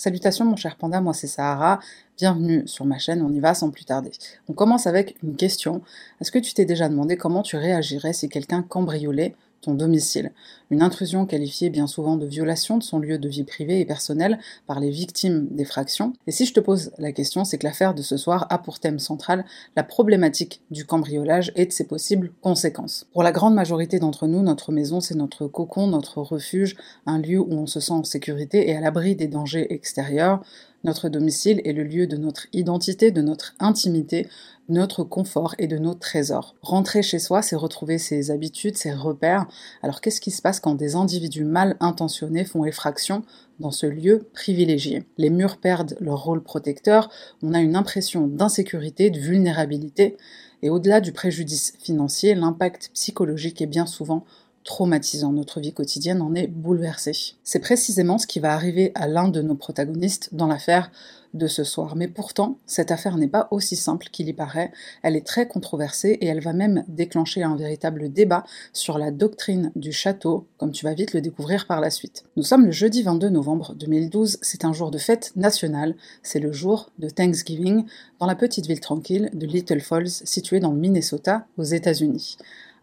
Salutations mon cher panda, moi c'est Sahara, bienvenue sur ma chaîne, on y va sans plus tarder. On commence avec une question. Est-ce que tu t'es déjà demandé comment tu réagirais si quelqu'un cambriolait ton domicile. Une intrusion qualifiée bien souvent de violation de son lieu de vie privée et personnelle par les victimes d'effractions. Et si je te pose la question, c'est que l'affaire de ce soir a pour thème central la problématique du cambriolage et de ses possibles conséquences. Pour la grande majorité d'entre nous, notre maison, c'est notre cocon, notre refuge, un lieu où on se sent en sécurité et à l'abri des dangers extérieurs. Notre domicile est le lieu de notre identité, de notre intimité, notre confort et de nos trésors. Rentrer chez soi, c'est retrouver ses habitudes, ses repères. Alors qu'est-ce qui se passe quand des individus mal intentionnés font effraction dans ce lieu privilégié? Les murs perdent leur rôle protecteur, on a une impression d'insécurité, de vulnérabilité, et au-delà du préjudice financier, l'impact psychologique est bien souvent traumatisant. Notre vie quotidienne en est bouleversée. C'est précisément ce qui va arriver à l'un de nos protagonistes dans l'affaire de ce soir. Mais pourtant, cette affaire n'est pas aussi simple qu'il y paraît. Elle est très controversée et elle va même déclencher un véritable débat sur la doctrine du château, comme tu vas vite le découvrir par la suite. Nous sommes le jeudi 22 novembre 2012. C'est un jour de fête nationale. C'est le jour de Thanksgiving dans la petite ville tranquille de Little Falls, située dans le Minnesota, aux États-Unis.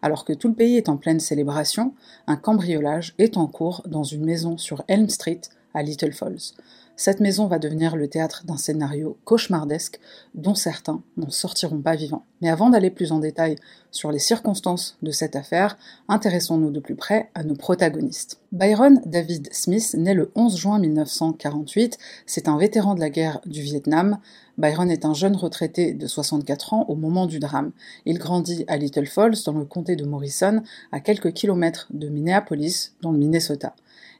Alors que tout le pays est en pleine célébration, un cambriolage est en cours dans une maison sur Elm Street à Little Falls. Cette maison va devenir le théâtre d'un scénario cauchemardesque dont certains n'en sortiront pas vivants. Mais avant d'aller plus en détail sur les circonstances de cette affaire, intéressons-nous de plus près à nos protagonistes. Byron David Smith naît le 11 juin 1948, c'est un vétéran de la guerre du Vietnam. Byron est un jeune retraité de 64 ans au moment du drame. Il grandit à Little Falls, dans le comté de Morrison, à quelques kilomètres de Minneapolis, dans le Minnesota.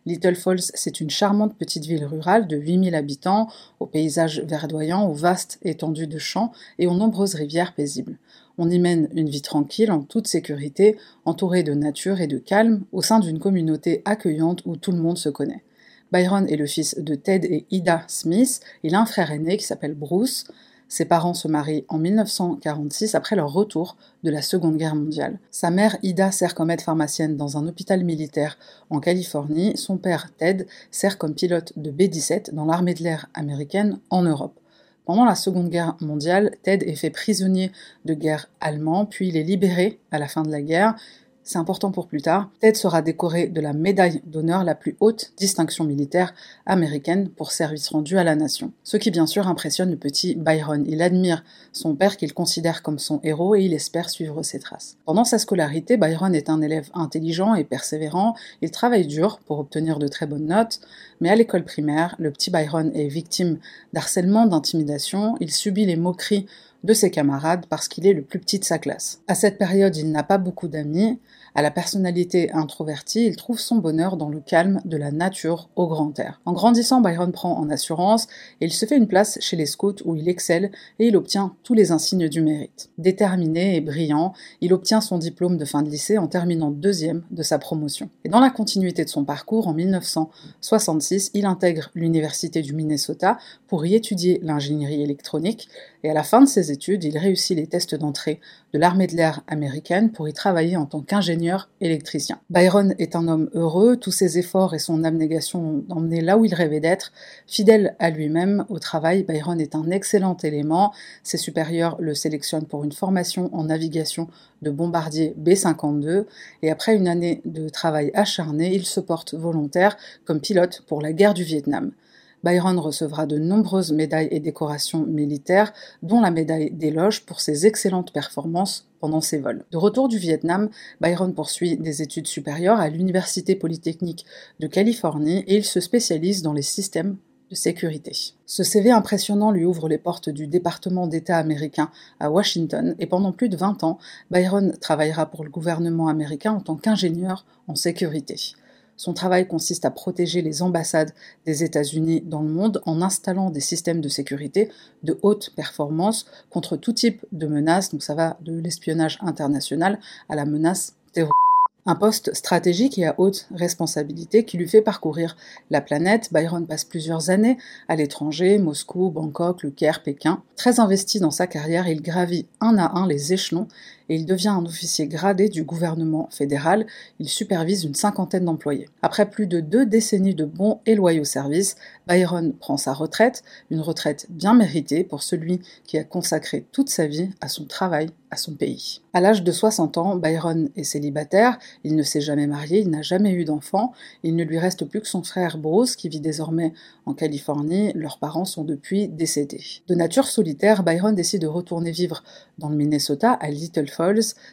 Little Falls, c'est une charmante petite ville rurale de 8000 habitants, aux paysages verdoyants, aux vastes étendues de champs et aux nombreuses rivières paisibles. On y mène une vie tranquille, en toute sécurité, entourée de nature et de calme, au sein d'une communauté accueillante où tout le monde se connaît. Byron est le fils de Ted et Ida Smith, il a un frère aîné qui s'appelle Bruce. Ses parents se marient en 1946 après leur retour de la Seconde Guerre mondiale. Sa mère Ida sert comme aide pharmacienne dans un hôpital militaire en Californie. Son père Ted sert comme pilote de B-17 dans l'armée de l'air américaine en Europe. Pendant la Seconde Guerre mondiale, Ted est fait prisonnier de guerre allemand, puis il est libéré à la fin de la guerre c'est important pour plus tard, Ted sera décoré de la médaille d'honneur, la plus haute distinction militaire américaine pour service rendu à la nation. Ce qui bien sûr impressionne le petit Byron. Il admire son père qu'il considère comme son héros et il espère suivre ses traces. Pendant sa scolarité, Byron est un élève intelligent et persévérant, il travaille dur pour obtenir de très bonnes notes, mais à l'école primaire, le petit Byron est victime d'harcèlement, d'intimidation, il subit les moqueries de ses camarades parce qu'il est le plus petit de sa classe. À cette période, il n'a pas beaucoup d'amis. À la personnalité introvertie, il trouve son bonheur dans le calme de la nature au grand air. En grandissant, Byron prend en assurance et il se fait une place chez les scouts où il excelle et il obtient tous les insignes du mérite. Déterminé et brillant, il obtient son diplôme de fin de lycée en terminant deuxième de sa promotion. Et dans la continuité de son parcours, en 1966, il intègre l'Université du Minnesota pour y étudier l'ingénierie électronique et à la fin de ses études, il réussit les tests d'entrée de l'armée de l'air américaine pour y travailler en tant qu'ingénieur électricien. Byron est un homme heureux, tous ses efforts et son abnégation l'ont emmené là où il rêvait d'être. Fidèle à lui-même au travail, Byron est un excellent élément. Ses supérieurs le sélectionnent pour une formation en navigation de bombardier B-52 et après une année de travail acharné, il se porte volontaire comme pilote pour la guerre du Vietnam. Byron recevra de nombreuses médailles et décorations militaires, dont la médaille d'éloge pour ses excellentes performances pendant ses vols. De retour du Vietnam, Byron poursuit des études supérieures à l'Université polytechnique de Californie et il se spécialise dans les systèmes de sécurité. Ce CV impressionnant lui ouvre les portes du département d'État américain à Washington et pendant plus de 20 ans, Byron travaillera pour le gouvernement américain en tant qu'ingénieur en sécurité. Son travail consiste à protéger les ambassades des États-Unis dans le monde en installant des systèmes de sécurité de haute performance contre tout type de menaces. Donc ça va de l'espionnage international à la menace terroriste. Un poste stratégique et à haute responsabilité qui lui fait parcourir la planète. Byron passe plusieurs années à l'étranger, Moscou, Bangkok, Le Caire, Pékin. Très investi dans sa carrière, il gravit un à un les échelons et il devient un officier gradé du gouvernement fédéral. Il supervise une cinquantaine d'employés. Après plus de deux décennies de bons et loyaux services, Byron prend sa retraite, une retraite bien méritée pour celui qui a consacré toute sa vie à son travail, à son pays. À l'âge de 60 ans, Byron est célibataire, il ne s'est jamais marié, il n'a jamais eu d'enfant, il ne lui reste plus que son frère Bruce qui vit désormais en Californie, leurs parents sont depuis décédés. De nature solitaire, Byron décide de retourner vivre dans le Minnesota, à Little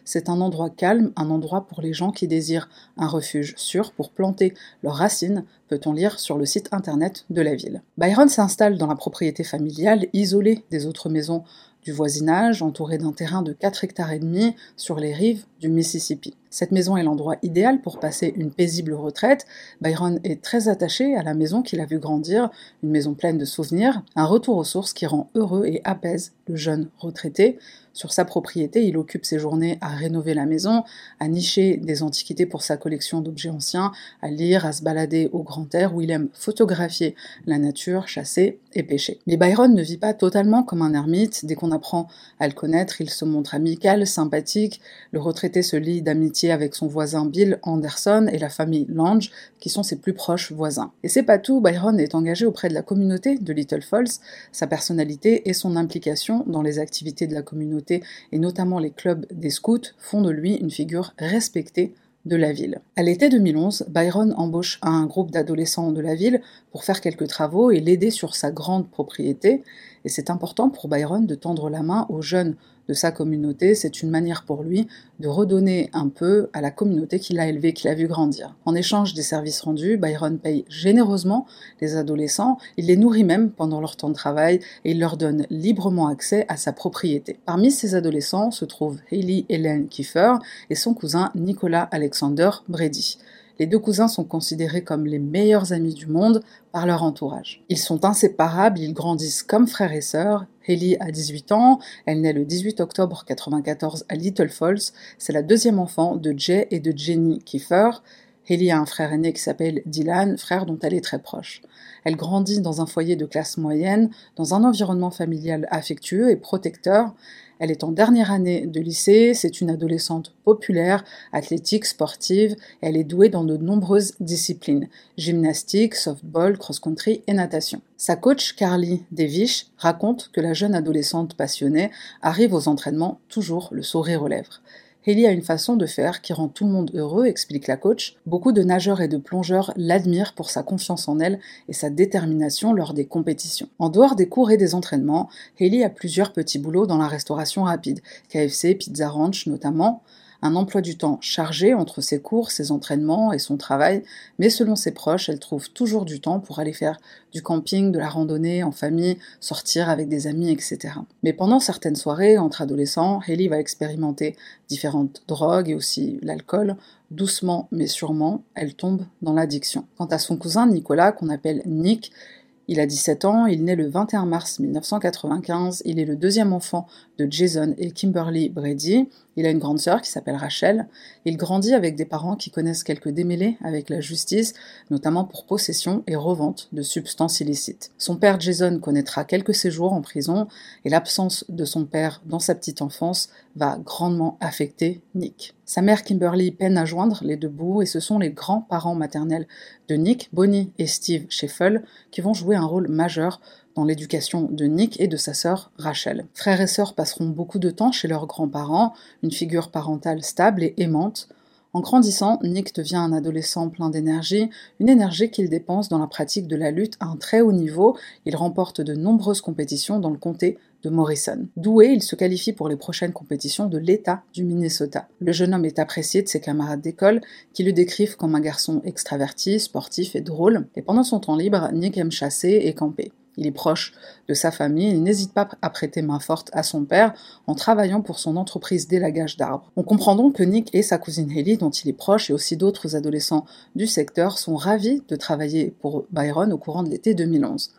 C'est un endroit calme, un endroit pour les gens qui désirent un refuge sûr pour planter leurs racines, peut-on lire sur le site internet de la ville. Byron s'installe dans la propriété familiale, isolée des autres maisons du voisinage, entouré d'un terrain de 4 hectares et demi sur les rives du Mississippi. Cette maison est l'endroit idéal pour passer une paisible retraite. Byron est très attaché à la maison qu'il a vu grandir, une maison pleine de souvenirs, un retour aux sources qui rend heureux et apaise le jeune retraité. Sur sa propriété, il occupe ses journées à rénover la maison, à nicher des antiquités pour sa collection d'objets anciens, à lire, à se balader au grand air où il aime photographier la nature, chasser et pêcher. Mais Byron ne vit pas totalement comme un ermite. Dès qu'on apprend à le connaître, il se montre amical, sympathique. Le retraité se lie d'amitié avec son voisin Bill Anderson et la famille Lange, qui sont ses plus proches voisins. Et c'est pas tout, Byron est engagé auprès de la communauté de Little Falls. Sa personnalité et son implication dans les activités de la communauté, et notamment les clubs des scouts, font de lui une figure respectée de la ville. À l'été 2011, Byron embauche un groupe d'adolescents de la ville pour faire quelques travaux et l'aider sur sa grande propriété, et c'est important pour Byron de tendre la main aux jeunes de sa communauté, c'est une manière pour lui de redonner un peu à la communauté qu'il a élevée, qu'il a vu grandir. En échange des services rendus, Byron paye généreusement les adolescents, il les nourrit même pendant leur temps de travail et il leur donne librement accès à sa propriété. Parmi ces adolescents se trouvent Hayley Helen Kiefer et son cousin Nicolas Alexander Brady. Les deux cousins sont considérés comme les meilleurs amis du monde par leur entourage. Ils sont inséparables, ils grandissent comme frères et sœurs. Haley a 18 ans, elle naît le 18 octobre 1994 à Little Falls. C'est la deuxième enfant de Jay et de Jenny Kiefer. Haley a un frère aîné qui s'appelle Dylan, frère dont elle est très proche. Elle grandit dans un foyer de classe moyenne, dans un environnement familial affectueux et protecteur. Elle est en dernière année de lycée, c'est une adolescente populaire, athlétique, sportive, elle est douée dans de nombreuses disciplines, gymnastique, softball, cross-country et natation. Sa coach Carly Devish raconte que la jeune adolescente passionnée arrive aux entraînements toujours le sourire aux lèvres. Haley a une façon de faire qui rend tout le monde heureux, explique la coach. Beaucoup de nageurs et de plongeurs l'admirent pour sa confiance en elle et sa détermination lors des compétitions. En dehors des cours et des entraînements, Haley a plusieurs petits boulots dans la restauration rapide, KFC, Pizza Ranch notamment un emploi du temps chargé entre ses cours, ses entraînements et son travail, mais selon ses proches, elle trouve toujours du temps pour aller faire du camping, de la randonnée en famille, sortir avec des amis, etc. Mais pendant certaines soirées, entre adolescents, Haley va expérimenter différentes drogues et aussi l'alcool. Doucement mais sûrement, elle tombe dans l'addiction. Quant à son cousin Nicolas, qu'on appelle Nick, il a 17 ans, il naît le 21 mars 1995, il est le deuxième enfant de Jason et Kimberly Brady, il a une grande sœur qui s'appelle Rachel, il grandit avec des parents qui connaissent quelques démêlés avec la justice, notamment pour possession et revente de substances illicites. Son père Jason connaîtra quelques séjours en prison, et l'absence de son père dans sa petite enfance va grandement affecter Nick. Sa mère Kimberly peine à joindre les deux bouts et ce sont les grands-parents maternels de Nick, Bonnie et Steve Sheffel, qui vont jouer un rôle majeur dans l'éducation de Nick et de sa sœur Rachel. Frères et sœurs passeront beaucoup de temps chez leurs grands-parents, une figure parentale stable et aimante. En grandissant, Nick devient un adolescent plein d'énergie, une énergie qu'il dépense dans la pratique de la lutte à un très haut niveau. Il remporte de nombreuses compétitions dans le comté de Morrison. Doué, il se qualifie pour les prochaines compétitions de l'État du Minnesota. Le jeune homme est apprécié de ses camarades d'école qui le décrivent comme un garçon extraverti, sportif et drôle. Et pendant son temps libre, Nick aime chasser et camper. Il est proche de sa famille, il n'hésite pas à prêter main forte à son père en travaillant pour son entreprise d'élagage d'arbres. On comprend donc que Nick et sa cousine Haley, dont il est proche, et aussi d'autres adolescents du secteur, sont ravis de travailler pour Byron au courant de l'été 2011.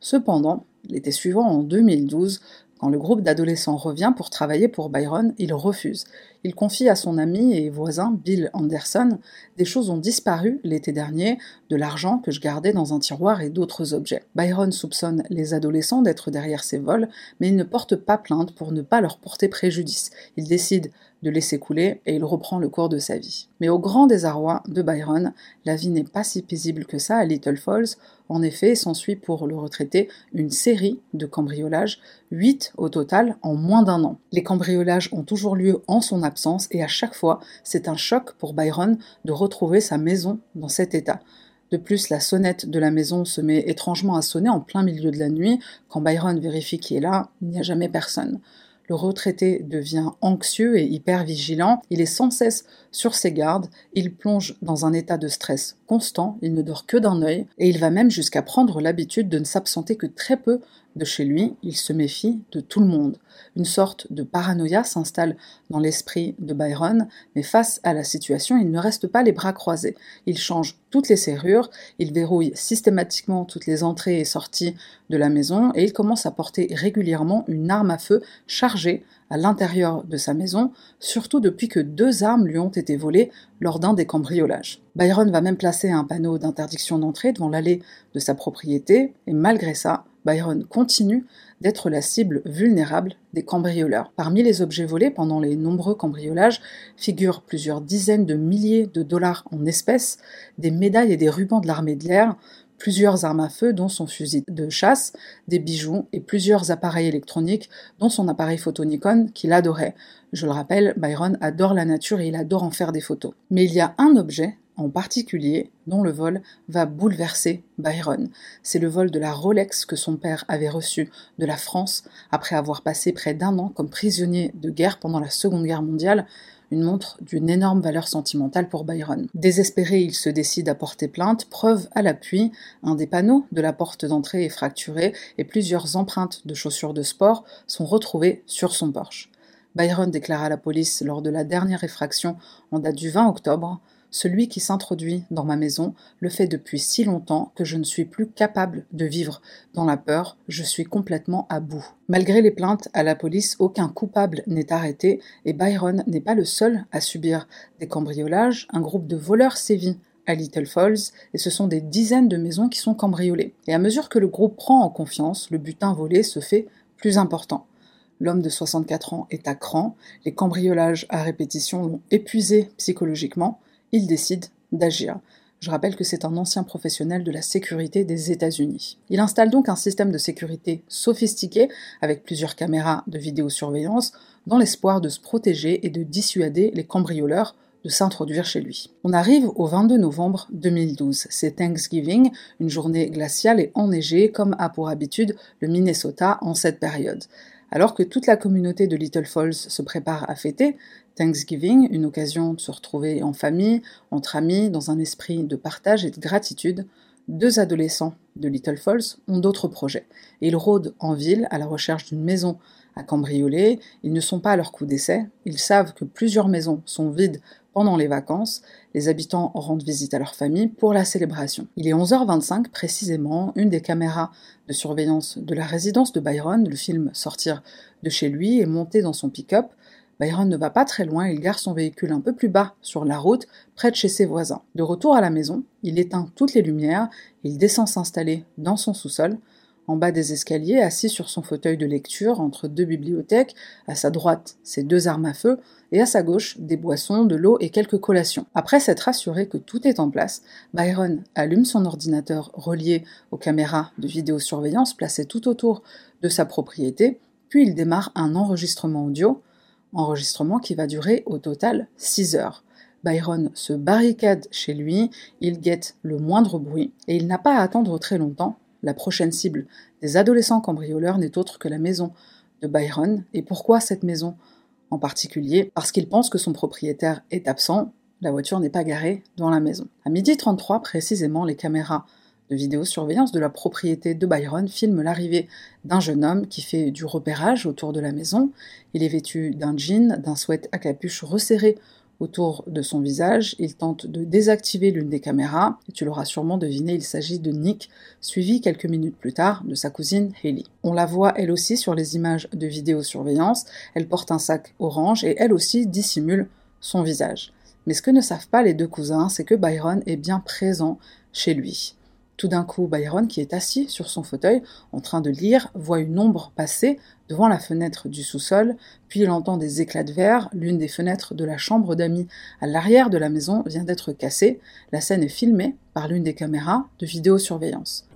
Cependant, l'été suivant, en 2012, Quand le groupe d'adolescents revient pour travailler pour Byron, il refuse. Il confie à son ami et voisin Bill Anderson Des choses ont disparu l'été dernier, de l'argent que je gardais dans un tiroir et d'autres objets. Byron soupçonne les adolescents d'être derrière ces vols, mais il ne porte pas plainte pour ne pas leur porter préjudice. Il décide de laisser couler et il reprend le cours de sa vie. Mais au grand désarroi de Byron, la vie n'est pas si paisible que ça à Little Falls. En effet, s'ensuit pour le retraité une série de cambriolages, 8 au total en moins d'un an. Les cambriolages ont toujours lieu en son absence et à chaque fois, c'est un choc pour Byron de retrouver sa maison dans cet état. De plus, la sonnette de la maison se met étrangement à sonner en plein milieu de la nuit. Quand Byron vérifie qui est là, il n'y a jamais personne. Retraité devient anxieux et hyper vigilant, il est sans cesse sur ses gardes, il plonge dans un état de stress constant, il ne dort que d'un œil, et il va même jusqu'à prendre l'habitude de ne s'absenter que très peu de chez lui, il se méfie de tout le monde. Une sorte de paranoïa s'installe dans l'esprit de Byron, mais face à la situation, il ne reste pas les bras croisés. Il change toutes les serrures, il verrouille systématiquement toutes les entrées et sorties de la maison, et il commence à porter régulièrement une arme à feu chargée à l'intérieur de sa maison, surtout depuis que deux armes lui ont été volées lors d'un des cambriolages. Byron va même placer un panneau d'interdiction d'entrée devant l'allée de sa propriété, et malgré ça, Byron continue d'être la cible vulnérable des cambrioleurs. Parmi les objets volés pendant les nombreux cambriolages figurent plusieurs dizaines de milliers de dollars en espèces, des médailles et des rubans de l'armée de l'air, plusieurs armes à feu dont son fusil de chasse, des bijoux et plusieurs appareils électroniques dont son appareil photo Nikon qu'il adorait. Je le rappelle, Byron adore la nature et il adore en faire des photos. Mais il y a un objet en particulier dont le vol va bouleverser Byron. C'est le vol de la Rolex que son père avait reçu de la France après avoir passé près d'un an comme prisonnier de guerre pendant la Seconde Guerre mondiale, une montre d'une énorme valeur sentimentale pour Byron. Désespéré, il se décide à porter plainte, preuve à l'appui, un des panneaux de la porte d'entrée est fracturé et plusieurs empreintes de chaussures de sport sont retrouvées sur son Porsche. Byron déclara à la police lors de la dernière effraction en date du 20 octobre celui qui s'introduit dans ma maison le fait depuis si longtemps que je ne suis plus capable de vivre dans la peur, je suis complètement à bout. Malgré les plaintes à la police, aucun coupable n'est arrêté et Byron n'est pas le seul à subir des cambriolages. Un groupe de voleurs sévit à Little Falls et ce sont des dizaines de maisons qui sont cambriolées. Et à mesure que le groupe prend en confiance, le butin volé se fait plus important. L'homme de 64 ans est à cran, les cambriolages à répétition l'ont épuisé psychologiquement, il décide d'agir. Je rappelle que c'est un ancien professionnel de la sécurité des États-Unis. Il installe donc un système de sécurité sophistiqué avec plusieurs caméras de vidéosurveillance dans l'espoir de se protéger et de dissuader les cambrioleurs de s'introduire chez lui. On arrive au 22 novembre 2012. C'est Thanksgiving, une journée glaciale et enneigée comme a pour habitude le Minnesota en cette période. Alors que toute la communauté de Little Falls se prépare à fêter, Thanksgiving, une occasion de se retrouver en famille, entre amis, dans un esprit de partage et de gratitude, deux adolescents de Little Falls ont d'autres projets. ils rôdent en ville à la recherche d'une maison à cambrioler. Ils ne sont pas à leur coup d'essai. Ils savent que plusieurs maisons sont vides pendant les vacances, les habitants rendent visite à leur famille pour la célébration. Il est 11h25 précisément, une des caméras de surveillance de la résidence de Byron, le film Sortir de chez lui, est montée dans son pick-up. Byron ne va pas très loin, il gare son véhicule un peu plus bas sur la route, près de chez ses voisins. De retour à la maison, il éteint toutes les lumières, il descend s'installer dans son sous-sol, en bas des escaliers, assis sur son fauteuil de lecture entre deux bibliothèques, à sa droite ses deux armes à feu, et à sa gauche des boissons, de l'eau et quelques collations. Après s'être assuré que tout est en place, Byron allume son ordinateur relié aux caméras de vidéosurveillance placées tout autour de sa propriété, puis il démarre un enregistrement audio, enregistrement qui va durer au total 6 heures. Byron se barricade chez lui, il guette le moindre bruit, et il n'a pas à attendre très longtemps la prochaine cible des adolescents cambrioleurs n'est autre que la maison de Byron. Et pourquoi cette maison? En particulier Parce qu'il pense que son propriétaire est absent, la voiture n'est pas garée dans la maison. À midi 33 précisément, les caméras de vidéosurveillance de la propriété de Byron filment l'arrivée d'un jeune homme qui fait du repérage autour de la maison. Il est vêtu d'un jean, d'un sweat à capuche resserré Autour de son visage, il tente de désactiver l'une des caméras, tu l'auras sûrement deviné, il s'agit de Nick, suivi quelques minutes plus tard de sa cousine Haley. On la voit elle aussi sur les images de vidéosurveillance, elle porte un sac orange et elle aussi dissimule son visage. Mais ce que ne savent pas les deux cousins, c'est que Byron est bien présent chez lui. Tout d'un coup, Byron, qui est assis sur son fauteuil, en train de lire, voit une ombre passer devant la fenêtre du sous-sol, puis il entend des éclats de verre, l'une des fenêtres de la chambre d'amis à l'arrière de la maison vient d'être cassée, la scène est filmée par l'une des caméras de vidéosurveillance.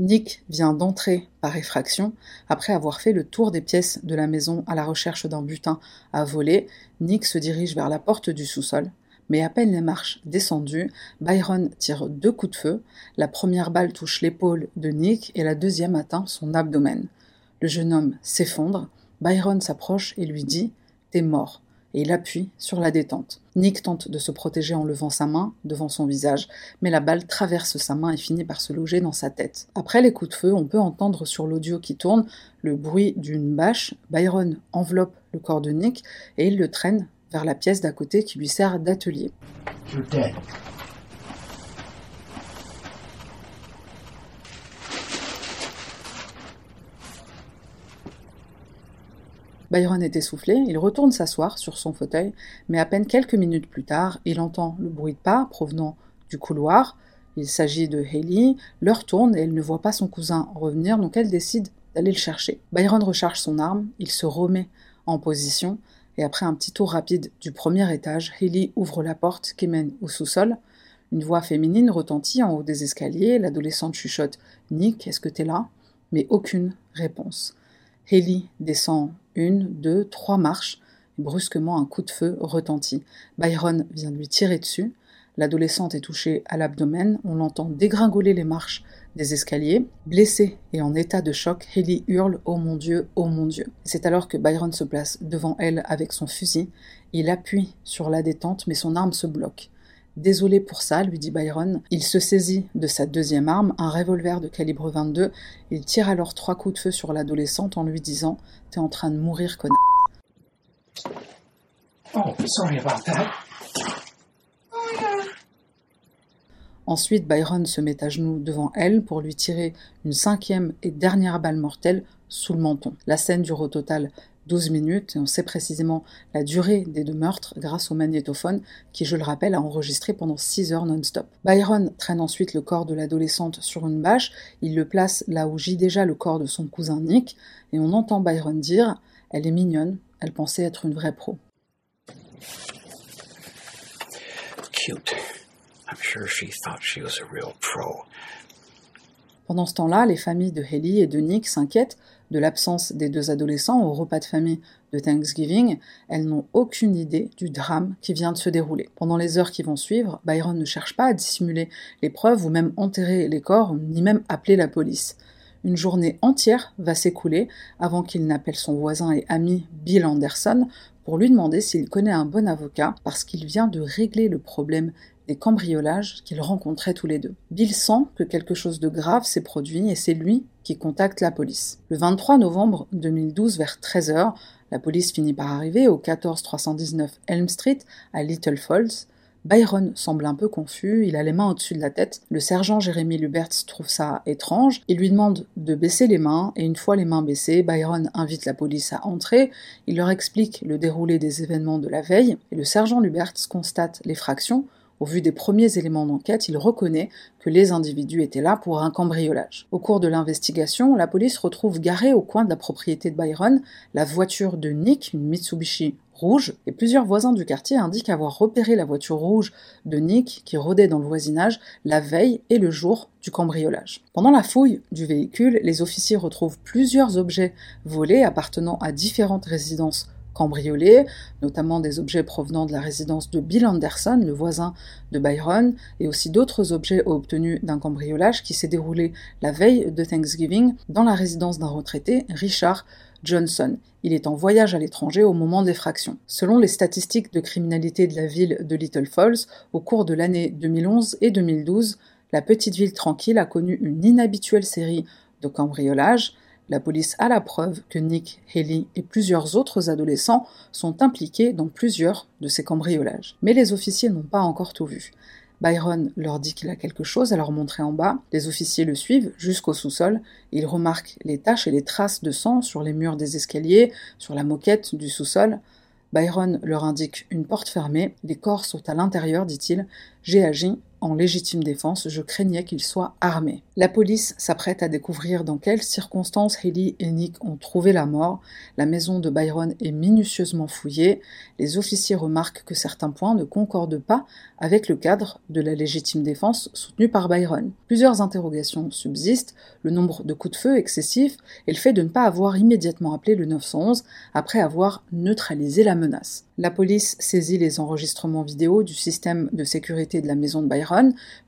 Nick vient d'entrer par effraction. Après avoir fait le tour des pièces de la maison à la recherche d'un butin à voler, Nick se dirige vers la porte du sous-sol. Mais à peine les marches descendues, Byron tire deux coups de feu. La première balle touche l'épaule de Nick et la deuxième atteint son abdomen. Le jeune homme s'effondre. Byron s'approche et lui dit T'es mort et il appuie sur la détente. Nick tente de se protéger en levant sa main devant son visage, mais la balle traverse sa main et finit par se loger dans sa tête. Après les coups de feu, on peut entendre sur l'audio qui tourne le bruit d'une bâche. Byron enveloppe le corps de Nick et il le traîne vers la pièce d'à côté qui lui sert d'atelier. Byron est essoufflé, il retourne s'asseoir sur son fauteuil, mais à peine quelques minutes plus tard, il entend le bruit de pas provenant du couloir. Il s'agit de Haley, l'heure tourne et elle ne voit pas son cousin revenir, donc elle décide d'aller le chercher. Byron recharge son arme, il se remet en position, et après un petit tour rapide du premier étage, Haley ouvre la porte qui mène au sous-sol. Une voix féminine retentit en haut des escaliers, l'adolescente chuchote Nick, est-ce que t'es là? Mais aucune réponse. Haley descend une, deux, trois marches. brusquement, un coup de feu retentit. Byron vient lui tirer dessus. L'adolescente est touchée à l'abdomen. On l'entend dégringoler les marches des escaliers. Blessée et en état de choc, Haley hurle Oh mon Dieu, oh mon Dieu. C'est alors que Byron se place devant elle avec son fusil. Il appuie sur la détente, mais son arme se bloque. Désolé pour ça, lui dit Byron. Il se saisit de sa deuxième arme, un revolver de calibre 22. Il tire alors trois coups de feu sur l'adolescente en lui disant T'es en train de mourir, connard. Oh, sorry about that. Ensuite, Byron se met à genoux devant elle pour lui tirer une cinquième et dernière balle mortelle sous le menton. La scène dure au total 12 minutes, et on sait précisément la durée des deux meurtres grâce au magnétophone qui, je le rappelle, a enregistré pendant 6 heures non-stop. Byron traîne ensuite le corps de l'adolescente sur une bâche, il le place là où gît déjà le corps de son cousin Nick, et on entend Byron dire « Elle est mignonne, elle pensait être une vraie pro ». Cute. I'm sure she thought she was a real pro. Pendant ce temps-là, les familles de Haley et de Nick s'inquiètent de l'absence des deux adolescents au repas de famille de Thanksgiving. Elles n'ont aucune idée du drame qui vient de se dérouler. Pendant les heures qui vont suivre, Byron ne cherche pas à dissimuler les preuves ou même enterrer les corps, ni même appeler la police. Une journée entière va s'écouler avant qu'il n'appelle son voisin et ami Bill Anderson pour lui demander s'il connaît un bon avocat parce qu'il vient de régler le problème des cambriolages qu'ils rencontraient tous les deux. Bill sent que quelque chose de grave s'est produit et c'est lui qui contacte la police. Le 23 novembre 2012 vers 13h, la police finit par arriver au 14319 Elm Street à Little Falls. Byron semble un peu confus, il a les mains au-dessus de la tête. Le sergent Jérémy Luberts trouve ça étrange. Il lui demande de baisser les mains, et une fois les mains baissées, Byron invite la police à entrer. Il leur explique le déroulé des événements de la veille, et le sergent Luberts constate l'effraction au vu des premiers éléments d'enquête, il reconnaît que les individus étaient là pour un cambriolage. Au cours de l'investigation, la police retrouve garée au coin de la propriété de Byron la voiture de Nick, une Mitsubishi rouge, et plusieurs voisins du quartier indiquent avoir repéré la voiture rouge de Nick qui rôdait dans le voisinage la veille et le jour du cambriolage. Pendant la fouille du véhicule, les officiers retrouvent plusieurs objets volés appartenant à différentes résidences cambriolés, notamment des objets provenant de la résidence de Bill Anderson, le voisin de Byron, et aussi d'autres objets obtenus d'un cambriolage qui s'est déroulé la veille de Thanksgiving dans la résidence d'un retraité, Richard Johnson. Il est en voyage à l'étranger au moment des fractions. Selon les statistiques de criminalité de la ville de Little Falls, au cours de l'année 2011 et 2012, la petite ville tranquille a connu une inhabituelle série de cambriolages, la police a la preuve que Nick, Haley et plusieurs autres adolescents sont impliqués dans plusieurs de ces cambriolages. Mais les officiers n'ont pas encore tout vu. Byron leur dit qu'il a quelque chose à leur montrer en bas. Les officiers le suivent jusqu'au sous-sol. Ils remarquent les taches et les traces de sang sur les murs des escaliers, sur la moquette du sous-sol. Byron leur indique une porte fermée. Les corps sont à l'intérieur, dit-il. J'ai agi en légitime défense, je craignais qu'il soit armé. La police s'apprête à découvrir dans quelles circonstances Haley et Nick ont trouvé la mort. La maison de Byron est minutieusement fouillée. Les officiers remarquent que certains points ne concordent pas avec le cadre de la légitime défense soutenu par Byron. Plusieurs interrogations subsistent, le nombre de coups de feu excessif et le fait de ne pas avoir immédiatement appelé le 911 après avoir neutralisé la menace. La police saisit les enregistrements vidéo du système de sécurité de la maison de Byron,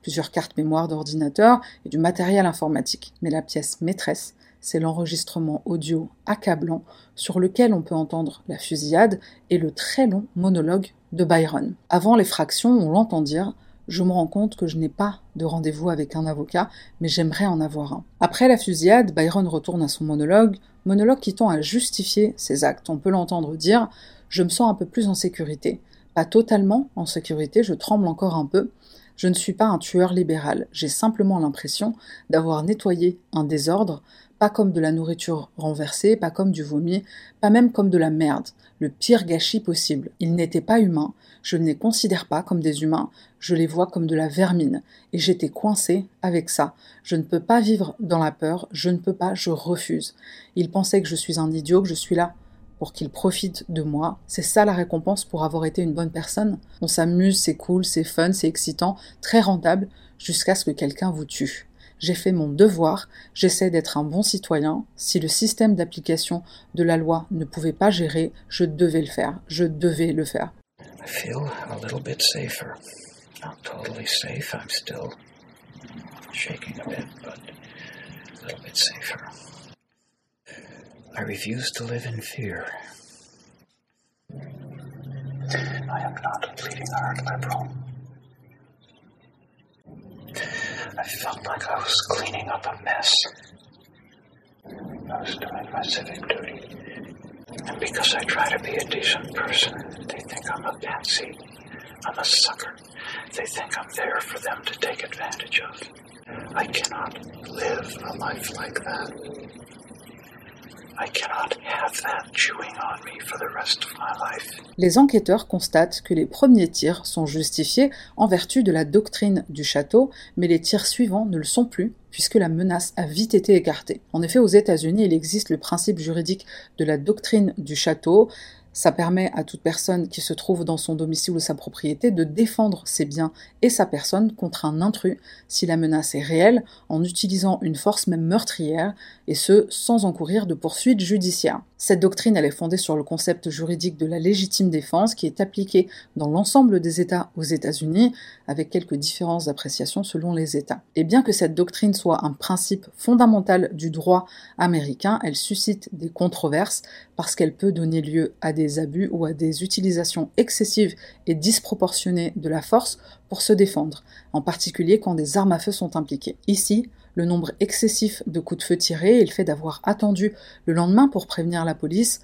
plusieurs cartes mémoire d'ordinateur et du matériel informatique. Mais la pièce maîtresse, c'est l'enregistrement audio accablant sur lequel on peut entendre la fusillade et le très long monologue de Byron. Avant l'effraction, on l'entend dire je me rends compte que je n'ai pas de rendez-vous avec un avocat, mais j'aimerais en avoir un. Après la fusillade, Byron retourne à son monologue, monologue qui tend à justifier ses actes. On peut l'entendre dire je me sens un peu plus en sécurité. Pas totalement en sécurité, je tremble encore un peu. Je ne suis pas un tueur libéral, j'ai simplement l'impression d'avoir nettoyé un désordre, pas comme de la nourriture renversée, pas comme du vomi, pas même comme de la merde, le pire gâchis possible. Ils n'étaient pas humains, je ne les considère pas comme des humains, je les vois comme de la vermine, et j'étais coincé avec ça. Je ne peux pas vivre dans la peur, je ne peux pas, je refuse. Ils pensaient que je suis un idiot, que je suis là pour qu'ils profitent de moi. C'est ça la récompense pour avoir été une bonne personne. On s'amuse, c'est cool, c'est fun, c'est excitant, très rentable, jusqu'à ce que quelqu'un vous tue. J'ai fait mon devoir, j'essaie d'être un bon citoyen. Si le système d'application de la loi ne pouvait pas gérer, je devais le faire. Je devais le faire. I feel a little bit safer. Not totally safe, I'm still shaking a bit, but a little bit safer. I refuse to live in fear. I am not a bleeding heart liberal. I felt like I was cleaning up a mess. I was doing my civic duty. And because I try to be a decent person, they think I'm a patsy. I'm a sucker. They think I'm there for them to take advantage of. I cannot live a life like that. Les enquêteurs constatent que les premiers tirs sont justifiés en vertu de la doctrine du château, mais les tirs suivants ne le sont plus puisque la menace a vite été écartée. En effet, aux États-Unis, il existe le principe juridique de la doctrine du château. Ça permet à toute personne qui se trouve dans son domicile ou sa propriété de défendre ses biens et sa personne contre un intrus si la menace est réelle en utilisant une force même meurtrière et ce sans encourir de poursuites judiciaires. Cette doctrine elle est fondée sur le concept juridique de la légitime défense qui est appliqué dans l'ensemble des États aux États-Unis avec quelques différences d'appréciation selon les États. Et bien que cette doctrine soit un principe fondamental du droit américain, elle suscite des controverses parce qu'elle peut donner lieu à des abus ou à des utilisations excessives et disproportionnées de la force pour se défendre, en particulier quand des armes à feu sont impliquées. Ici, le nombre excessif de coups de feu tirés et le fait d'avoir attendu le lendemain pour prévenir la police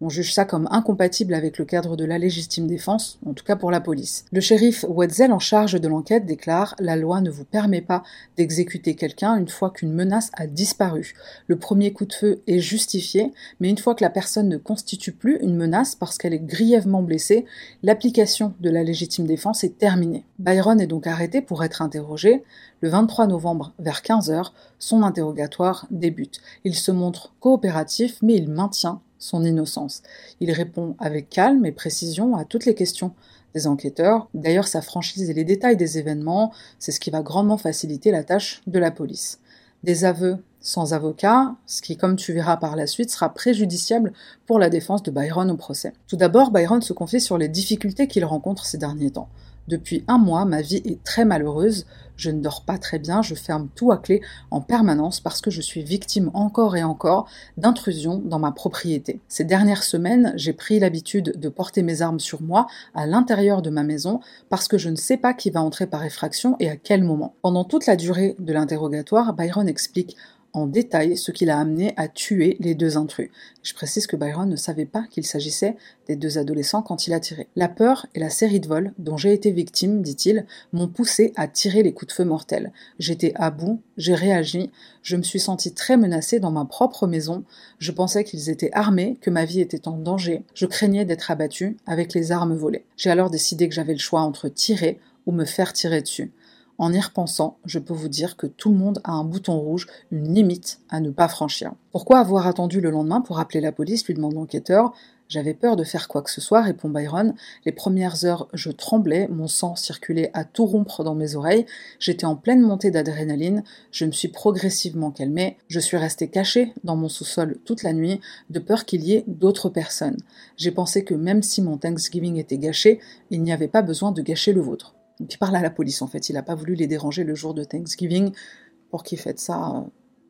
on juge ça comme incompatible avec le cadre de la légitime défense, en tout cas pour la police. Le shérif Wetzel en charge de l'enquête déclare La loi ne vous permet pas d'exécuter quelqu'un une fois qu'une menace a disparu. Le premier coup de feu est justifié, mais une fois que la personne ne constitue plus une menace parce qu'elle est grièvement blessée, l'application de la légitime défense est terminée. Byron est donc arrêté pour être interrogé. Le 23 novembre, vers 15h, son interrogatoire débute. Il se montre coopératif, mais il maintient son innocence. Il répond avec calme et précision à toutes les questions des enquêteurs. D'ailleurs, sa franchise et les détails des événements, c'est ce qui va grandement faciliter la tâche de la police. Des aveux sans avocat, ce qui, comme tu verras par la suite, sera préjudiciable pour la défense de Byron au procès. Tout d'abord, Byron se confie sur les difficultés qu'il rencontre ces derniers temps. Depuis un mois, ma vie est très malheureuse, je ne dors pas très bien, je ferme tout à clé en permanence parce que je suis victime encore et encore d'intrusions dans ma propriété. Ces dernières semaines, j'ai pris l'habitude de porter mes armes sur moi à l'intérieur de ma maison parce que je ne sais pas qui va entrer par effraction et à quel moment. Pendant toute la durée de l'interrogatoire, Byron explique en détail ce qui l'a amené à tuer les deux intrus. Je précise que Byron ne savait pas qu'il s'agissait des deux adolescents quand il a tiré. La peur et la série de vols dont j'ai été victime, dit-il, m'ont poussé à tirer les coups de feu mortels. J'étais à bout, j'ai réagi, je me suis senti très menacée dans ma propre maison, je pensais qu'ils étaient armés, que ma vie était en danger, je craignais d'être abattue avec les armes volées. J'ai alors décidé que j'avais le choix entre tirer ou me faire tirer dessus. En y repensant, je peux vous dire que tout le monde a un bouton rouge, une limite à ne pas franchir. Pourquoi avoir attendu le lendemain pour appeler la police lui demande l'enquêteur. J'avais peur de faire quoi que ce soit, répond Byron. Les premières heures, je tremblais, mon sang circulait à tout rompre dans mes oreilles, j'étais en pleine montée d'adrénaline, je me suis progressivement calmé, je suis resté caché dans mon sous-sol toute la nuit, de peur qu'il y ait d'autres personnes. J'ai pensé que même si mon Thanksgiving était gâché, il n'y avait pas besoin de gâcher le vôtre. Donc il parle à la police en fait, il n'a pas voulu les déranger le jour de Thanksgiving pour qu'ils fêtent ça euh,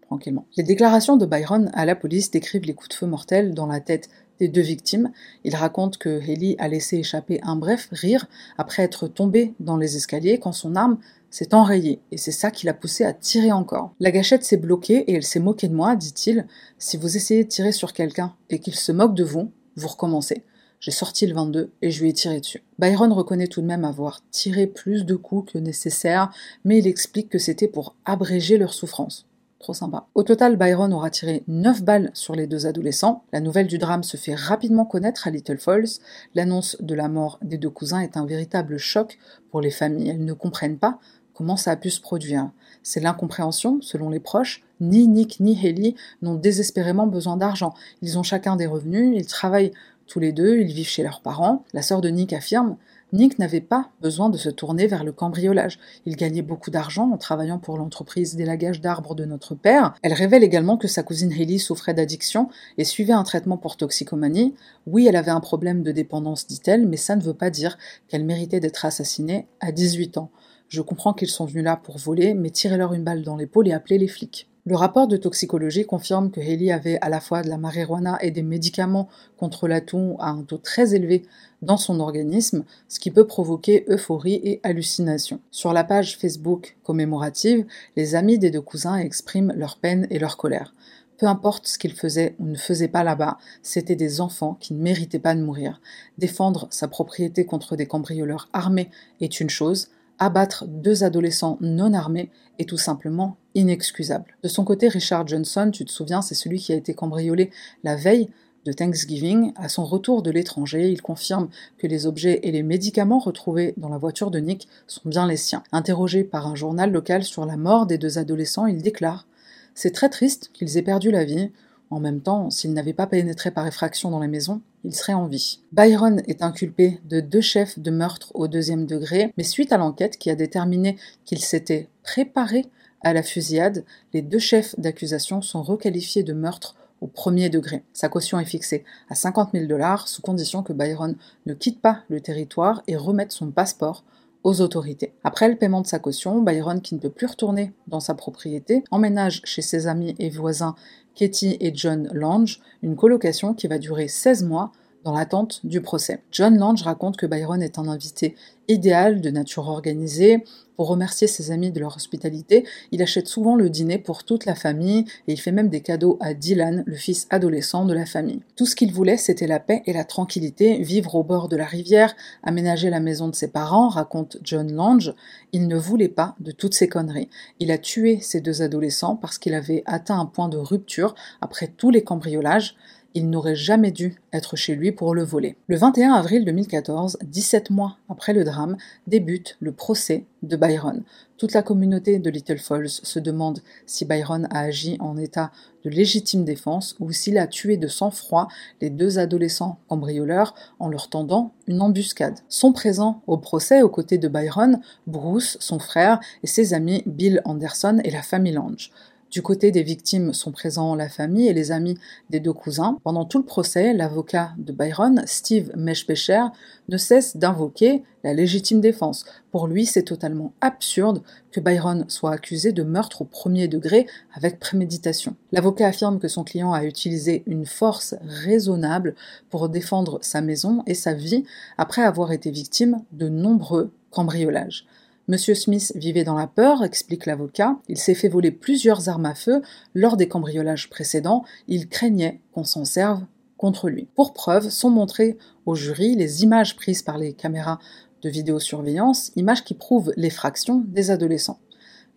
tranquillement. Les déclarations de Byron à la police décrivent les coups de feu mortels dans la tête des deux victimes. Il raconte que Haley a laissé échapper un bref rire après être tombé dans les escaliers quand son arme s'est enrayée, et c'est ça qui l'a poussé à tirer encore. La gâchette s'est bloquée et elle s'est moquée de moi, dit-il. Si vous essayez de tirer sur quelqu'un et qu'il se moque de vous, vous recommencez. J'ai sorti le 22 et je lui ai tiré dessus. Byron reconnaît tout de même avoir tiré plus de coups que nécessaire, mais il explique que c'était pour abréger leur souffrance. Trop sympa. Au total, Byron aura tiré 9 balles sur les deux adolescents. La nouvelle du drame se fait rapidement connaître à Little Falls. L'annonce de la mort des deux cousins est un véritable choc pour les familles. Elles ne comprennent pas comment ça a pu se produire. C'est l'incompréhension, selon les proches. Ni Nick ni Haley n'ont désespérément besoin d'argent. Ils ont chacun des revenus, ils travaillent tous les deux, ils vivent chez leurs parents. La sœur de Nick affirme Nick n'avait pas besoin de se tourner vers le cambriolage. Il gagnait beaucoup d'argent en travaillant pour l'entreprise d'élagage d'arbres de notre père. Elle révèle également que sa cousine Haley souffrait d'addiction et suivait un traitement pour toxicomanie. Oui, elle avait un problème de dépendance, dit-elle, mais ça ne veut pas dire qu'elle méritait d'être assassinée à 18 ans. Je comprends qu'ils sont venus là pour voler, mais tirez-leur une balle dans l'épaule et appelez les flics. Le rapport de toxicologie confirme que Haley avait à la fois de la marijuana et des médicaments contre la toux à un taux très élevé dans son organisme, ce qui peut provoquer euphorie et hallucination. Sur la page Facebook commémorative, les amis des deux cousins expriment leur peine et leur colère. Peu importe ce qu'ils faisaient ou ne faisaient pas là-bas, c'étaient des enfants qui ne méritaient pas de mourir. Défendre sa propriété contre des cambrioleurs armés est une chose, abattre deux adolescents non armés est tout simplement inexcusable. De son côté, Richard Johnson, tu te souviens, c'est celui qui a été cambriolé la veille de Thanksgiving. À son retour de l'étranger, il confirme que les objets et les médicaments retrouvés dans la voiture de Nick sont bien les siens. Interrogé par un journal local sur la mort des deux adolescents, il déclare C'est très triste qu'ils aient perdu la vie. En même temps, s'ils n'avaient pas pénétré par effraction dans la maison, ils seraient en vie. Byron est inculpé de deux chefs de meurtre au deuxième degré, mais suite à l'enquête qui a déterminé qu'il s'était préparé à la fusillade, les deux chefs d'accusation sont requalifiés de meurtre au premier degré. Sa caution est fixée à 50 000 dollars sous condition que Byron ne quitte pas le territoire et remette son passeport aux autorités. Après le paiement de sa caution, Byron, qui ne peut plus retourner dans sa propriété, emménage chez ses amis et voisins Katie et John Lange, une colocation qui va durer 16 mois dans l'attente du procès. John Lange raconte que Byron est un invité idéal de nature organisée. Pour remercier ses amis de leur hospitalité, il achète souvent le dîner pour toute la famille et il fait même des cadeaux à Dylan, le fils adolescent de la famille. Tout ce qu'il voulait, c'était la paix et la tranquillité, vivre au bord de la rivière, aménager la maison de ses parents, raconte John Lange. Il ne voulait pas de toutes ces conneries. Il a tué ces deux adolescents parce qu'il avait atteint un point de rupture après tous les cambriolages il n'aurait jamais dû être chez lui pour le voler. Le 21 avril 2014, 17 mois après le drame, débute le procès de Byron. Toute la communauté de Little Falls se demande si Byron a agi en état de légitime défense ou s'il a tué de sang-froid les deux adolescents cambrioleurs en leur tendant une embuscade. Sont présents au procès aux côtés de Byron Bruce, son frère, et ses amis Bill Anderson et la famille Lange. Du côté des victimes sont présents la famille et les amis des deux cousins. Pendant tout le procès, l'avocat de Byron, Steve Meshpecher, ne cesse d'invoquer la légitime défense. Pour lui, c'est totalement absurde que Byron soit accusé de meurtre au premier degré avec préméditation. L'avocat affirme que son client a utilisé une force raisonnable pour défendre sa maison et sa vie après avoir été victime de nombreux cambriolages. Monsieur Smith vivait dans la peur, explique l'avocat. Il s'est fait voler plusieurs armes à feu lors des cambriolages précédents. Il craignait qu'on s'en serve contre lui. Pour preuve, sont montrées au jury les images prises par les caméras de vidéosurveillance, images qui prouvent l'effraction des adolescents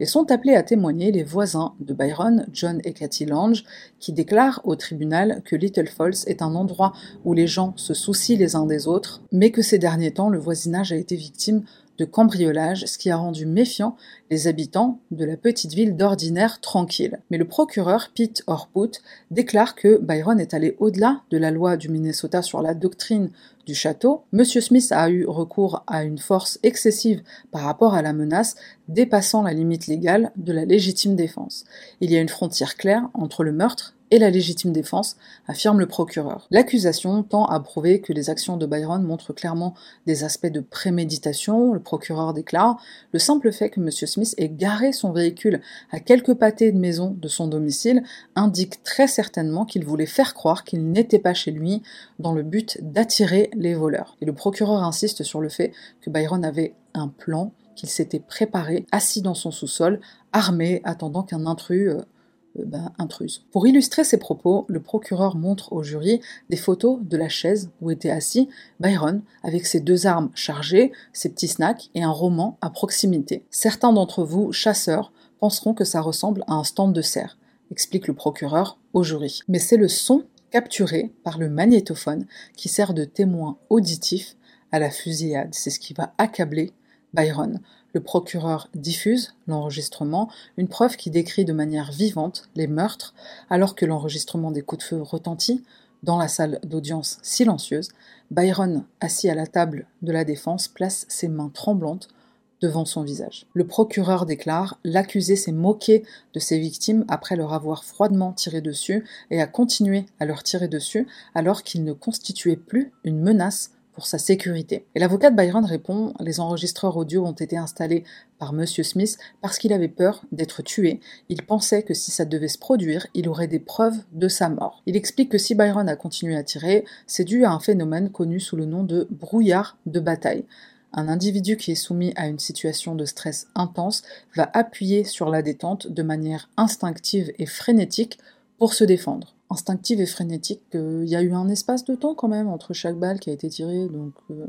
et sont appelés à témoigner les voisins de Byron, John et Cathy Lange, qui déclarent au tribunal que Little Falls est un endroit où les gens se soucient les uns des autres, mais que ces derniers temps, le voisinage a été victime de cambriolage, ce qui a rendu méfiants les habitants de la petite ville d'ordinaire tranquille. Mais le procureur Pete Orput déclare que Byron est allé au-delà de la loi du Minnesota sur la doctrine du château. Monsieur Smith a eu recours à une force excessive par rapport à la menace, dépassant la limite légale de la légitime défense. Il y a une frontière claire entre le meurtre et la légitime défense, affirme le procureur. L'accusation tend à prouver que les actions de Byron montrent clairement des aspects de préméditation. Le procureur déclare Le simple fait que M. Smith ait garé son véhicule à quelques pâtés de maison de son domicile indique très certainement qu'il voulait faire croire qu'il n'était pas chez lui dans le but d'attirer les voleurs. Et le procureur insiste sur le fait que Byron avait un plan qu'il s'était préparé, assis dans son sous-sol, armé, attendant qu'un intrus euh, ben, intruse. Pour illustrer ses propos, le procureur montre au jury des photos de la chaise où était assis Byron avec ses deux armes chargées, ses petits snacks et un roman à proximité. Certains d'entre vous, chasseurs, penseront que ça ressemble à un stand de cerf, explique le procureur au jury. Mais c'est le son capturé par le magnétophone qui sert de témoin auditif à la fusillade. C'est ce qui va accabler Byron, le procureur diffuse l'enregistrement, une preuve qui décrit de manière vivante les meurtres, alors que l'enregistrement des coups de feu retentit dans la salle d'audience silencieuse. Byron, assis à la table de la défense, place ses mains tremblantes devant son visage. Le procureur déclare L'accusé s'est moqué de ses victimes après leur avoir froidement tiré dessus et a continué à leur tirer dessus alors qu'il ne constituait plus une menace sa sécurité. Et l'avocat de Byron répond Les enregistreurs audio ont été installés par M. Smith parce qu'il avait peur d'être tué. Il pensait que si ça devait se produire, il aurait des preuves de sa mort. Il explique que si Byron a continué à tirer, c'est dû à un phénomène connu sous le nom de brouillard de bataille. Un individu qui est soumis à une situation de stress intense va appuyer sur la détente de manière instinctive et frénétique pour se défendre instinctive et frénétique. Il y a eu un espace de temps quand même entre chaque balle qui a été tirée, donc euh,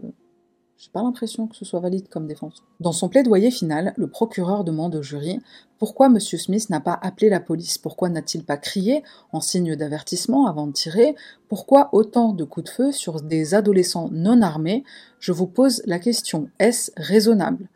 j'ai pas l'impression que ce soit valide comme défense. Dans son plaidoyer final, le procureur demande au jury pourquoi M. Smith n'a pas appelé la police, pourquoi n'a-t-il pas crié en signe d'avertissement avant de tirer, pourquoi autant de coups de feu sur des adolescents non armés? Je vous pose la question, est-ce raisonnable?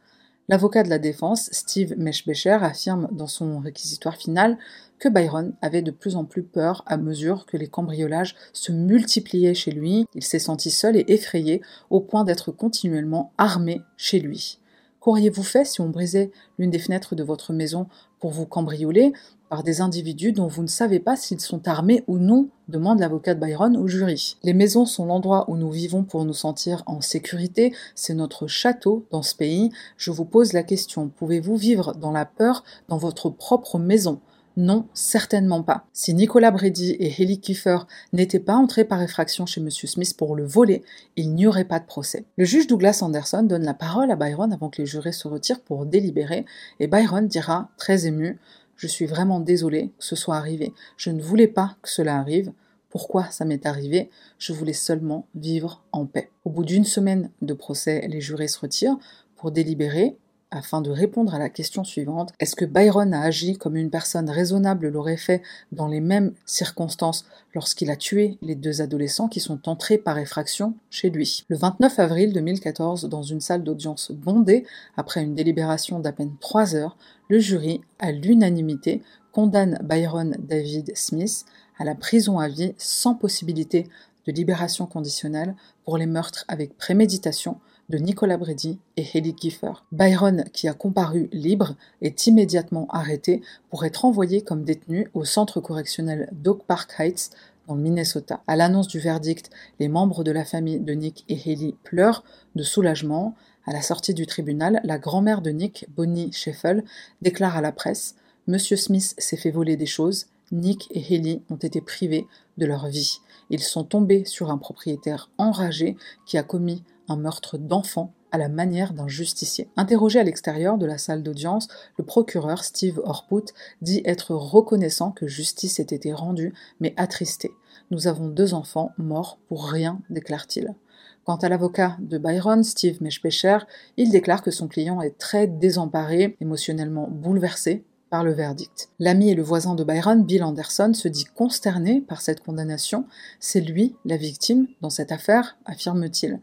L'avocat de la défense, Steve Meshbecher, affirme dans son réquisitoire final que Byron avait de plus en plus peur à mesure que les cambriolages se multipliaient chez lui. Il s'est senti seul et effrayé au point d'être continuellement armé chez lui. Qu'auriez-vous fait si on brisait l'une des fenêtres de votre maison pour vous cambrioler? Par des individus dont vous ne savez pas s'ils sont armés ou non demande l'avocat de Byron au jury. Les maisons sont l'endroit où nous vivons pour nous sentir en sécurité, c'est notre château dans ce pays. Je vous pose la question, pouvez-vous vivre dans la peur dans votre propre maison? Non, certainement pas. Si Nicolas Brady et Haley Kiefer n'étaient pas entrés par effraction chez M. Smith pour le voler, il n'y aurait pas de procès. Le juge Douglas Anderson donne la parole à Byron avant que les jurés se retirent pour délibérer, et Byron dira, très ému, Je suis vraiment désolé que ce soit arrivé. Je ne voulais pas que cela arrive. Pourquoi ça m'est arrivé? Je voulais seulement vivre en paix. Au bout d'une semaine de procès, les jurés se retirent pour délibérer afin de répondre à la question suivante. Est-ce que Byron a agi comme une personne raisonnable l'aurait fait dans les mêmes circonstances lorsqu'il a tué les deux adolescents qui sont entrés par effraction chez lui? Le 29 avril 2014, dans une salle d'audience bondée, après une délibération d'à peine trois heures, le jury, à l'unanimité, condamne Byron David Smith à la prison à vie sans possibilité de libération conditionnelle pour les meurtres avec préméditation de Nicolas Brady et Haley Kiefer. Byron, qui a comparu libre, est immédiatement arrêté pour être envoyé comme détenu au centre correctionnel d'Oak Park Heights dans le Minnesota. À l'annonce du verdict, les membres de la famille de Nick et Haley pleurent de soulagement. À la sortie du tribunal, la grand-mère de Nick, Bonnie Sheffel, déclare à la presse Monsieur Smith s'est fait voler des choses, Nick et Haley ont été privés de leur vie. Ils sont tombés sur un propriétaire enragé qui a commis un meurtre d'enfant à la manière d'un justicier. Interrogé à l'extérieur de la salle d'audience, le procureur Steve Orput dit être reconnaissant que justice ait été rendue, mais attristé. Nous avons deux enfants morts pour rien, déclare-t-il. Quant à l'avocat de Byron, Steve Meshpecher, il déclare que son client est très désemparé, émotionnellement bouleversé par le verdict. L'ami et le voisin de Byron, Bill Anderson, se dit consterné par cette condamnation. C'est lui la victime dans cette affaire, affirme-t-il.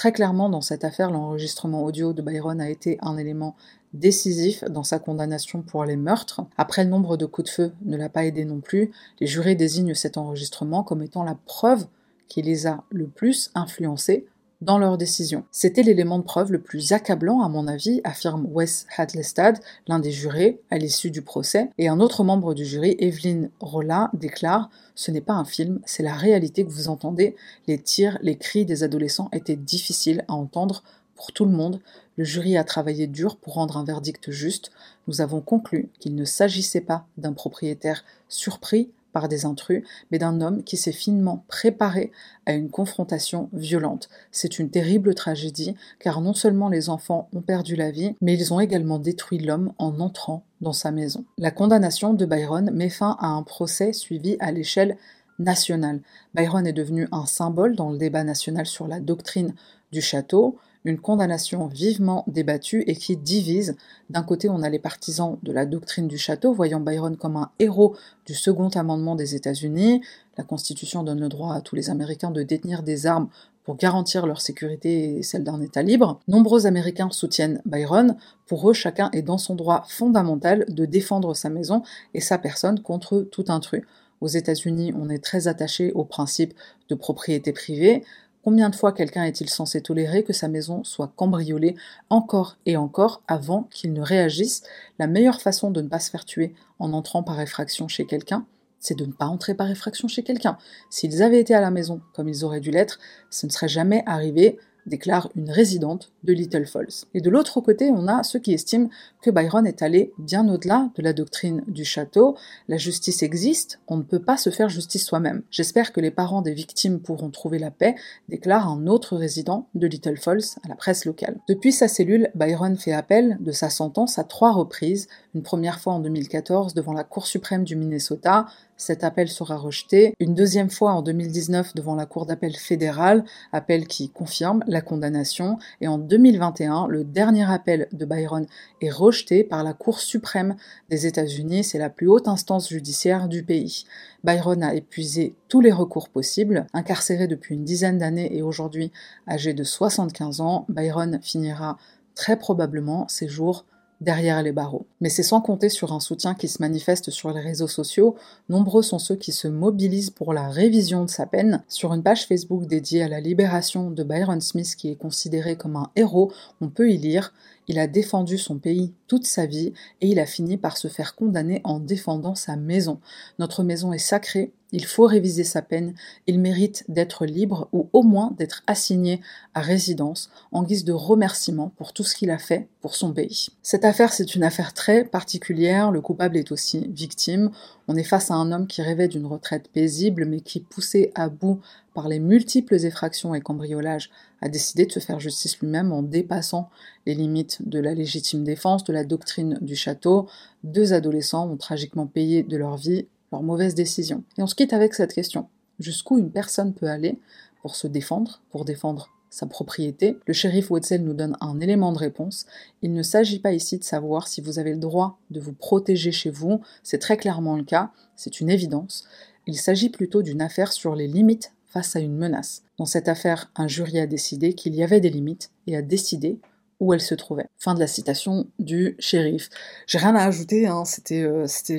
Très clairement, dans cette affaire, l'enregistrement audio de Byron a été un élément décisif dans sa condamnation pour les meurtres. Après, le nombre de coups de feu ne l'a pas aidé non plus. Les jurés désignent cet enregistrement comme étant la preuve qui les a le plus influencés dans leur décision. C'était l'élément de preuve le plus accablant, à mon avis, affirme Wes Hadlestad, l'un des jurés, à l'issue du procès, et un autre membre du jury, Evelyn Rolla, déclare Ce n'est pas un film, c'est la réalité que vous entendez. Les tirs, les cris des adolescents étaient difficiles à entendre pour tout le monde. Le jury a travaillé dur pour rendre un verdict juste. Nous avons conclu qu'il ne s'agissait pas d'un propriétaire surpris par des intrus, mais d'un homme qui s'est finement préparé à une confrontation violente. C'est une terrible tragédie, car non seulement les enfants ont perdu la vie, mais ils ont également détruit l'homme en entrant dans sa maison. La condamnation de Byron met fin à un procès suivi à l'échelle nationale. Byron est devenu un symbole dans le débat national sur la doctrine du château, une condamnation vivement débattue et qui divise. D'un côté, on a les partisans de la doctrine du château, voyant Byron comme un héros du second amendement des États-Unis. La Constitution donne le droit à tous les Américains de détenir des armes pour garantir leur sécurité et celle d'un État libre. Nombreux Américains soutiennent Byron. Pour eux, chacun est dans son droit fondamental de défendre sa maison et sa personne contre tout intrus. Aux États-Unis, on est très attaché au principe de propriété privée. Combien de fois quelqu'un est-il censé tolérer que sa maison soit cambriolée encore et encore avant qu'il ne réagisse? La meilleure façon de ne pas se faire tuer en entrant par effraction chez quelqu'un, c'est de ne pas entrer par effraction chez quelqu'un. S'ils avaient été à la maison comme ils auraient dû l'être, ce ne serait jamais arrivé déclare une résidente de Little Falls. Et de l'autre côté, on a ceux qui estiment que Byron est allé bien au-delà de la doctrine du château. La justice existe, on ne peut pas se faire justice soi-même. J'espère que les parents des victimes pourront trouver la paix, déclare un autre résident de Little Falls à la presse locale. Depuis sa cellule, Byron fait appel de sa sentence à trois reprises, une première fois en 2014 devant la Cour suprême du Minnesota, cet appel sera rejeté. Une deuxième fois en 2019 devant la Cour d'appel fédérale, appel qui confirme la condamnation. Et en 2021, le dernier appel de Byron est rejeté par la Cour suprême des États-Unis. C'est la plus haute instance judiciaire du pays. Byron a épuisé tous les recours possibles. Incarcéré depuis une dizaine d'années et aujourd'hui âgé de 75 ans, Byron finira très probablement ses jours derrière les barreaux. Mais c'est sans compter sur un soutien qui se manifeste sur les réseaux sociaux. Nombreux sont ceux qui se mobilisent pour la révision de sa peine. Sur une page Facebook dédiée à la libération de Byron Smith, qui est considéré comme un héros, on peut y lire il a défendu son pays toute sa vie et il a fini par se faire condamner en défendant sa maison. Notre maison est sacrée, il faut réviser sa peine, il mérite d'être libre ou au moins d'être assigné à résidence en guise de remerciement pour tout ce qu'il a fait pour son pays. Cette affaire, c'est une affaire très particulière, le coupable est aussi victime. On est face à un homme qui rêvait d'une retraite paisible mais qui, poussé à bout par les multiples effractions et cambriolages, a décidé de se faire justice lui-même en dépassant les limites de la légitime défense, de la doctrine du château. Deux adolescents ont tragiquement payé de leur vie leur mauvaise décision. Et on se quitte avec cette question. Jusqu'où une personne peut aller pour se défendre, pour défendre sa propriété? Le shérif Wetzel nous donne un élément de réponse. Il ne s'agit pas ici de savoir si vous avez le droit de vous protéger chez vous, c'est très clairement le cas, c'est une évidence. Il s'agit plutôt d'une affaire sur les limites face à une menace. Dans cette affaire, un jury a décidé qu'il y avait des limites et a décidé où elles se trouvaient. Fin de la citation du shérif. J'ai rien à ajouter, hein. c'était, euh, c'était,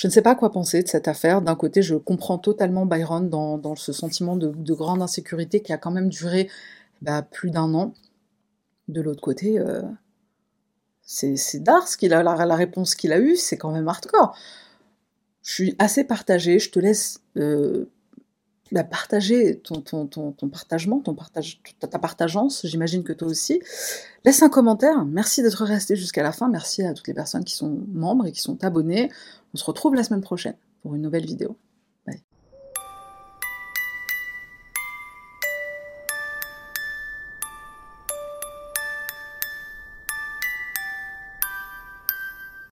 je ne sais pas quoi penser de cette affaire. D'un côté, je comprends totalement Byron dans, ce sentiment de, grande insécurité qui a quand même duré bah, plus d'un an. De l'autre côté, euh, c'est Dars qu'il a la, réponse qu'il a eue, c'est quand même hardcore. Je suis assez partagée, je te laisse euh, bah, partager ton, ton, partagement, ton partage, ta partageance, j'imagine que toi aussi. Laisse un commentaire, merci d'être resté jusqu'à la fin, merci à toutes les personnes qui sont membres et qui sont abonnées. On se retrouve la semaine prochaine pour une nouvelle vidéo.